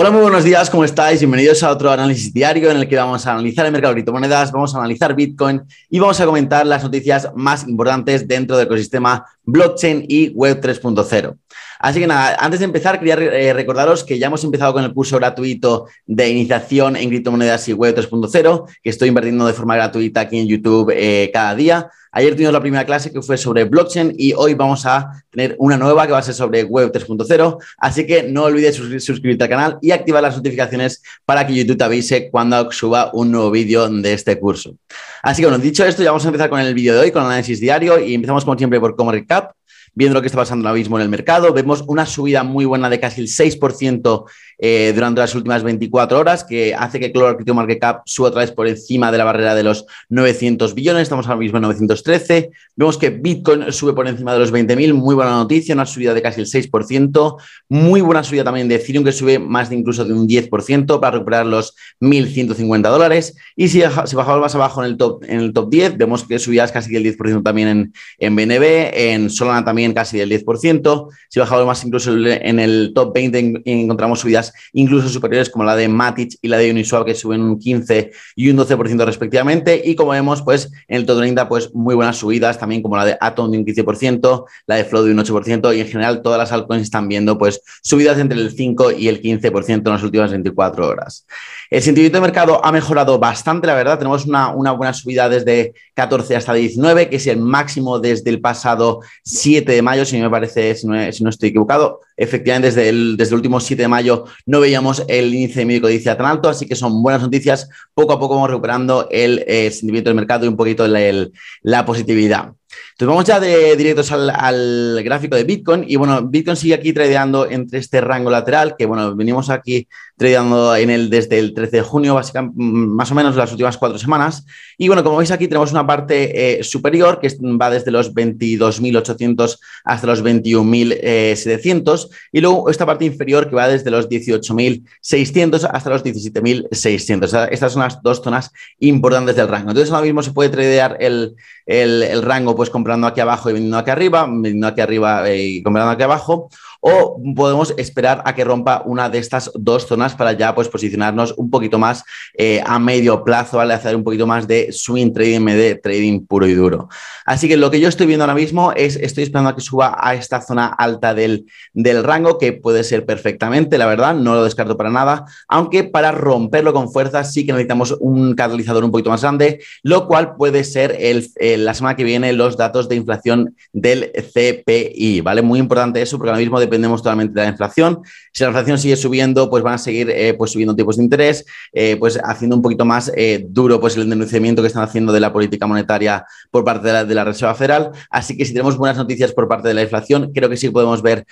Hola, muy buenos días, ¿cómo estáis? Bienvenidos a otro análisis diario en el que vamos a analizar el mercado de criptomonedas, vamos a analizar Bitcoin y vamos a comentar las noticias más importantes dentro del ecosistema blockchain y web 3.0. Así que nada, antes de empezar, quería eh, recordaros que ya hemos empezado con el curso gratuito de iniciación en criptomonedas y web 3.0, que estoy invirtiendo de forma gratuita aquí en YouTube eh, cada día. Ayer tuvimos la primera clase que fue sobre blockchain y hoy vamos a tener una nueva que va a ser sobre web 3.0. Así que no olvides suscribirte al canal y activar las notificaciones para que YouTube te avise cuando suba un nuevo vídeo de este curso. Así que bueno, dicho esto, ya vamos a empezar con el vídeo de hoy, con el análisis diario y empezamos como siempre por Como Recap viendo lo que está pasando ahora mismo en el mercado. Vemos una subida muy buena de casi el 6% eh, durante las últimas 24 horas, que hace que Clover Crypto Market Cap suba otra vez por encima de la barrera de los 900 billones. Estamos ahora mismo en 913. Vemos que Bitcoin sube por encima de los 20.000. Muy buena noticia, una subida de casi el 6%. Muy buena subida también de Ethereum, que sube más de incluso de un 10% para recuperar los 1.150 dólares. Y si, si bajamos más abajo en el top, en el top 10, vemos que subías casi el 10% también en, en BNB, en Solana también casi del 10%. Si bajamos más incluso en el top 20, encontramos subidas incluso superiores como la de Matic y la de Uniswap que suben un 15 y un 12% respectivamente. Y como vemos, pues en el top 30, pues muy buenas subidas también como la de Atom de un 15%, la de Flow de un 8% y en general todas las altcoins están viendo pues subidas entre el 5 y el 15% en las últimas 24 horas. El sentimiento de mercado ha mejorado bastante, la verdad. Tenemos una, una buena subida desde 14 hasta 19, que es el máximo desde el pasado 7 de mayo, si me parece, si no, si no estoy equivocado. Efectivamente, desde el, desde el último 7 de mayo no veíamos el índice de medio codicia tan alto, así que son buenas noticias. Poco a poco vamos recuperando el eh, sentimiento del mercado y un poquito la positividad. Entonces vamos ya de directos al, gráfico de Bitcoin y bueno, Bitcoin sigue aquí tradeando entre este rango lateral que bueno, venimos aquí tradeando en el, desde el 13 de junio, básicamente más o menos las últimas cuatro semanas. Y bueno, como veis aquí tenemos una parte eh, superior que va desde los 22.800 hasta los 21.700 y luego esta parte inferior que va desde los 18.600 hasta los 17.600. Estas son las dos zonas importantes del rango. Entonces ahora mismo se puede tradear el, el, el rango pues comprando aquí abajo y vendiendo aquí arriba, vendiendo aquí arriba eh, y comprando aquí abajo, o podemos esperar a que rompa una de estas dos zonas para ya pues posicionarnos un poquito más eh, a medio plazo, ¿vale? Hacer un poquito más de swing trading, de trading puro y duro. Así que lo que yo estoy viendo ahora mismo es, estoy esperando a que suba a esta zona alta del, del rango, que puede ser perfectamente, la verdad, no lo descarto para nada, aunque para romperlo con fuerza sí que necesitamos un catalizador un poquito más grande, lo cual puede ser el, la semana que viene los datos de inflación del CPI, ¿vale? Muy importante eso porque ahora mismo dependemos totalmente de la inflación. Si la inflación sigue subiendo, pues van a seguir eh, pues subiendo tipos de interés, eh, pues haciendo un poquito más eh, duro pues el denunciamiento que están haciendo de la política monetaria por parte de la, Reserva Federal. Así que si tenemos buenas noticias por parte de la inflación, creo que sí podemos ver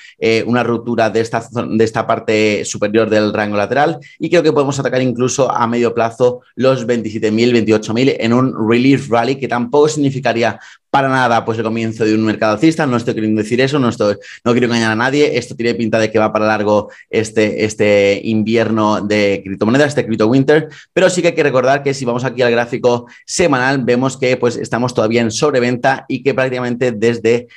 una ruptura de esta, de esta parte superior del rango lateral y creo que podemos atacar incluso a medio plazo los 27.000, 28.000 en un relief rally que tampoco significaría para nada pues el comienzo de un mercado alcista, no estoy queriendo decir eso, no, estoy, no quiero engañar a nadie, esto tiene pinta de que va para largo este, este invierno de criptomonedas, este cripto winter, pero sí que hay que recordar que si vamos aquí al gráfico semanal, vemos que pues estamos todavía en sobreventa y que prácticamente desde,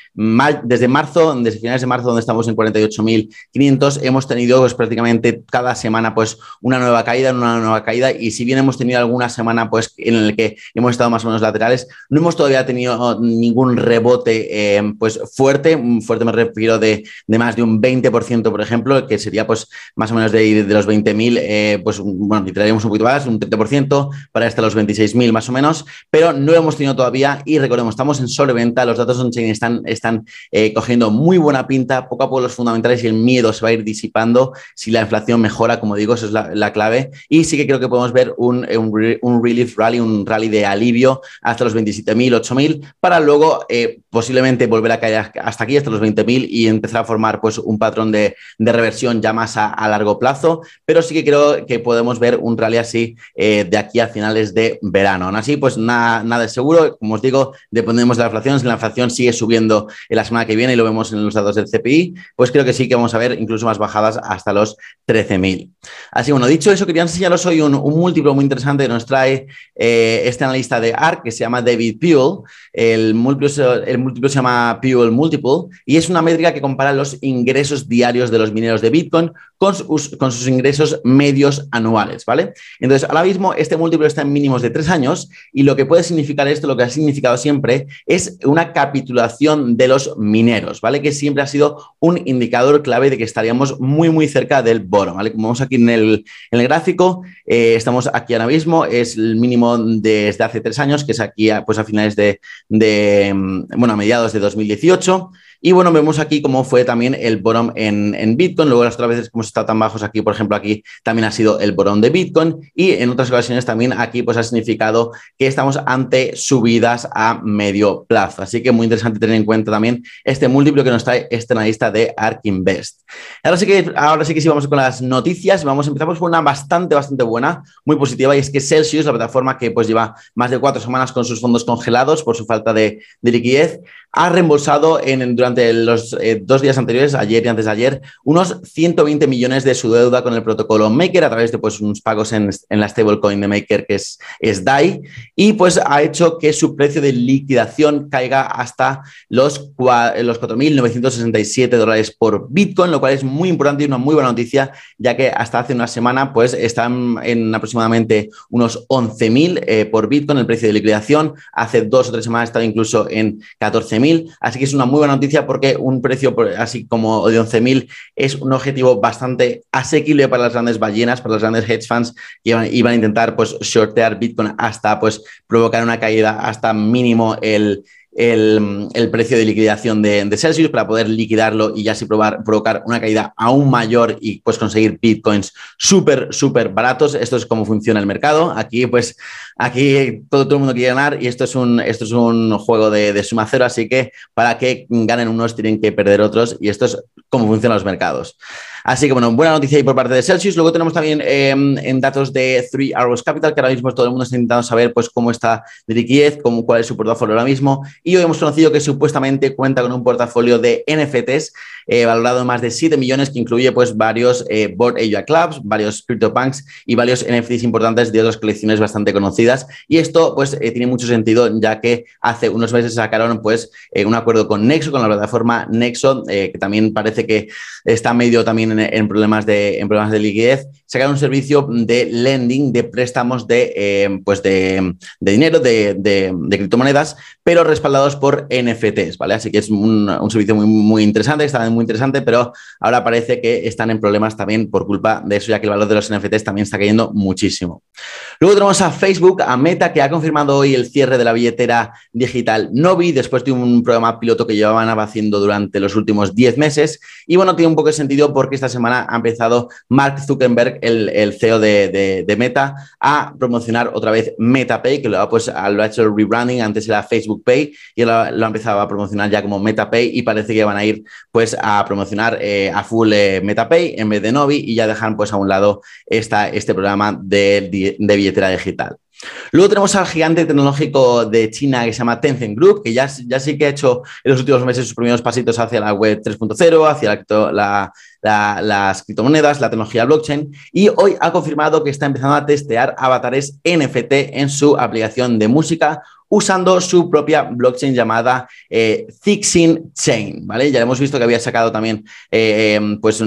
desde marzo, desde finales de marzo, donde estamos en 48.500, hemos tenido pues prácticamente cada semana pues una nueva caída, una nueva caída. Y si bien hemos tenido alguna semana pues en la que hemos estado más o menos laterales, no hemos todavía tenido ningún rebote eh, pues fuerte, fuerte me refiero de, de, más de un 20%, por ejemplo, que sería pues más o menos de, de los 20.000, eh, pues bueno, traeríamos un poquito más, un 30%, para hasta los 26.000 más o menos, pero no hemos tenido todavía y recordemos, estamos en sobreventa, los datos on-chain están, están eh, cogiendo muy buena pinta, poco a poco los fundamentales y el miedo se va a ir disipando si la inflación mejora, como digo, eso es la, la clave, y sí que creo que podemos ver un, un, un relief rally, un rally de alivio hasta los 27.000, 8.000, para luego eh, posiblemente volver a caer hasta aquí, hasta los 20.000 y empezar a formar pues, un patrón de, reversión ya más a, largo plazo, pero sí que creo que podemos ver un rally así eh, de aquí a finales de verano. Aún así, pues nada, nada es seguro, como os digo, dependemos de la inflación, si la inflación sigue subiendo en la semana que viene y lo vemos en los datos del CPI, pues creo que sí que vamos a ver incluso más bajadas hasta los 13.000. Así bueno, dicho eso, quería enseñaros hoy un, múltiplo muy interesante que nos trae eh, este analista de ARC que se llama David Puel. El múltiplo, el múltiplo se llama Puel Multiple y es una métrica que compara los ingresos diarios de los mineros de Bitcoin con sus, con sus ingresos medios anuales, ¿vale? Entonces, ahora mismo este múltiplo está en mínimos de tres años y lo que puede significar esto, lo que ha significado siempre, es una capitulación de los mineros, ¿vale? Que siempre ha sido un indicador clave de que estaríamos muy, muy cerca del bottom, ¿vale? Como vemos aquí en el, gráfico, eh, estamos aquí ahora mismo, es el mínimo desde hace tres años, que es aquí pues a finales de, de mm, a mediados de 2018. Y bueno, vemos aquí cómo fue también el bottom en, Bitcoin. Luego las otras veces como está tan bajos aquí, por ejemplo, aquí también ha sido el bottom de Bitcoin. Y en otras ocasiones también aquí pues ha significado que estamos ante subidas a medio plazo. Así que muy interesante tener en cuenta también este múltiplo que nos trae este analista de ARK Invest. Ahora sí que, ahora sí que sí vamos con las noticias. Vamos, empezamos con una bastante, bastante buena, muy positiva. Y es que Celsius, la plataforma que pues lleva más de cuatro semanas con sus fondos congelados por su falta de, de liquidez, ha reembolsado en, durante los eh, dos días anteriores, ayer y antes de ayer, unos 120 millones de su deuda con el protocolo Maker a través de pues, unos pagos en, en la stablecoin de Maker que es, es DAI y pues ha hecho que su precio de liquidación caiga hasta los, los 4.967 dólares por Bitcoin, lo cual es muy importante y una muy buena noticia, ya que hasta hace una semana pues están en aproximadamente unos 11.000 eh, por Bitcoin el precio de liquidación. Hace dos o tres semanas estaba incluso en 14.000 Así que es una muy buena noticia porque un precio así como de 11.000 es un objetivo bastante asequible para las grandes ballenas, para los grandes hedge funds que iban, a intentar pues shortear Bitcoin hasta pues provocar una caída hasta mínimo el, el, precio de liquidación de, Celsius para poder liquidarlo y ya así probar, provocar una caída aún mayor y pues conseguir bitcoins súper, súper baratos. Esto es cómo funciona el mercado. Aquí pues aquí todo, el mundo quiere ganar y esto es un, esto es un juego de, suma cero, así que para que ganen unos tienen que perder otros y esto es cómo funcionan los mercados. Así que bueno, buena noticia ahí por parte de Celsius. Luego tenemos también em, en datos de Three Arrows Capital, que ahora mismo todo el mundo está intentando saber pues, cómo está de liquidez, cómo, cuál es su portafolio ahora mismo. Hoy hemos conocido que supuestamente cuenta con un portafolio de NFTs eh, valorado en más de 7 millones, que incluye pues, varios eh, Board Asia Clubs, varios CryptoPunks y varios NFTs importantes de otras colecciones bastante conocidas. Y esto pues, eh, tiene mucho sentido, ya que hace unos meses sacaron pues, un acuerdo con Nexo, con la plataforma Nexo, que también parece que está medio también en, problemas, de, en problemas de liquidez, sacar un servicio de lending, de préstamos de, eh, pues de, dinero, de, criptomonedas, pero respaldados por NFTs, ¿vale? Así que es un, servicio muy, muy interesante, está muy interesante, pero ahora parece que están en problemas también por culpa de eso, ya que el valor de los NFTs también está cayendo muchísimo. Luego tenemos a Facebook, a Meta, que ha confirmado hoy el cierre de la billetera digital Novi, después de un programa piloto que llevaban haciendo durante los últimos 10 meses. Y bueno, tiene un poco de sentido porque esta semana ha empezado Mark Zuckerberg, el, CEO de, Meta, a promocionar otra vez MetaPay, que lo ha, pues, lo ha hecho el rebranding, antes era Facebook Pay, y lo, lo, ha empezado a promocionar ya como MetaPay y parece que van a ir pues, a promocionar eh, a full eh, MetaPay en vez de Novi y ya dejan pues, a un lado esta, este programa de, de billetera digital. Luego tenemos al gigante tecnológico de China que se llama Tencent Group, que ya, ya sí que ha hecho en los últimos meses sus primeros pasitos hacia la web 3.0, hacia las criptomonedas, la tecnología blockchain, y hoy ha confirmado que está empezando a testear avatares NFT en su aplicación de música usando su propia blockchain llamada eh, Chain, ¿vale? Ya hemos visto que había sacado también eh, em, pues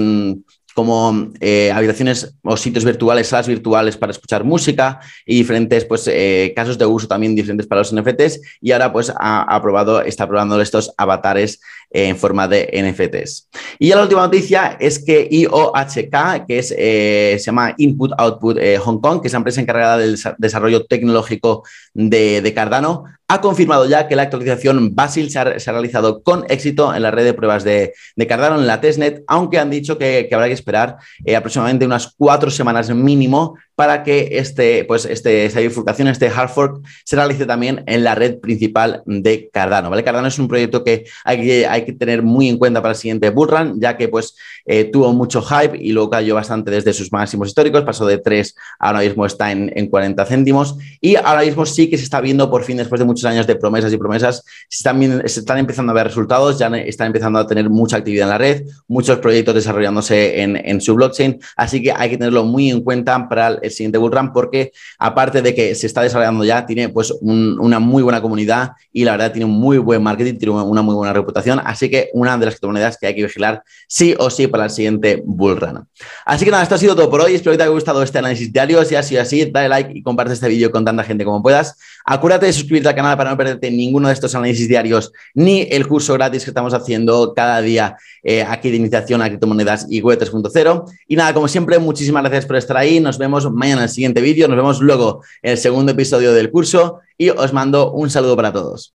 como eh, habitaciones o sitios virtuales, salas virtuales para escuchar música y diferentes pues, eh, casos de uso también diferentes para los NFTs y ahora pues ha, aprobado, está probando estos avatares en forma de NFTs. Y ya la última noticia es que IOHK, que es, eh, se llama Input Output Hong Kong, que es la empresa encargada del desarrollo tecnológico de, Cardano, ha confirmado ya que la actualización Basil se ha, realizado con éxito en la red de pruebas de, Cardano, en la testnet, aunque han dicho que, que habrá que esperar eh, aproximadamente unas cuatro semanas mínimo para que este, pues este, esta bifurcación, este hard fork, se realice también en la red principal de Cardano. ¿vale? Cardano es un proyecto que hay que, hay que tener muy en cuenta para el siguiente bullrun, ya que pues, eh, tuvo mucho hype y luego cayó bastante desde sus máximos históricos, pasó de 3, ahora mismo está en, en 40 céntimos y ahora mismo sí que se está viendo por fin, después de muchos años de promesas y promesas, se están, empezando a ver resultados, ya están empezando a tener mucha actividad en la red, muchos proyectos desarrollándose en, en su blockchain, así que hay que tenerlo muy en cuenta para el siguiente bullrun porque aparte de que se está desarrollando ya, tiene pues una muy buena comunidad y la verdad tiene un muy buen marketing, tiene una muy buena reputación, así que una de las criptomonedas que hay que vigilar sí o sí para el siguiente bullrun. Así que nada, esto ha sido todo por hoy, espero que te haya gustado este análisis diario, si ha sido así, dale like y comparte este vídeo con tanta gente como puedas. Acuérdate de suscribirte al canal para no perderte ninguno de estos análisis diarios ni el curso gratis que estamos haciendo cada día eh, aquí de iniciación a criptomonedas y web 3.0. Y nada, como siempre, muchísimas gracias por estar ahí. Nos vemos mañana en el siguiente vídeo. Nos vemos luego en el segundo episodio del curso y os mando un saludo para todos.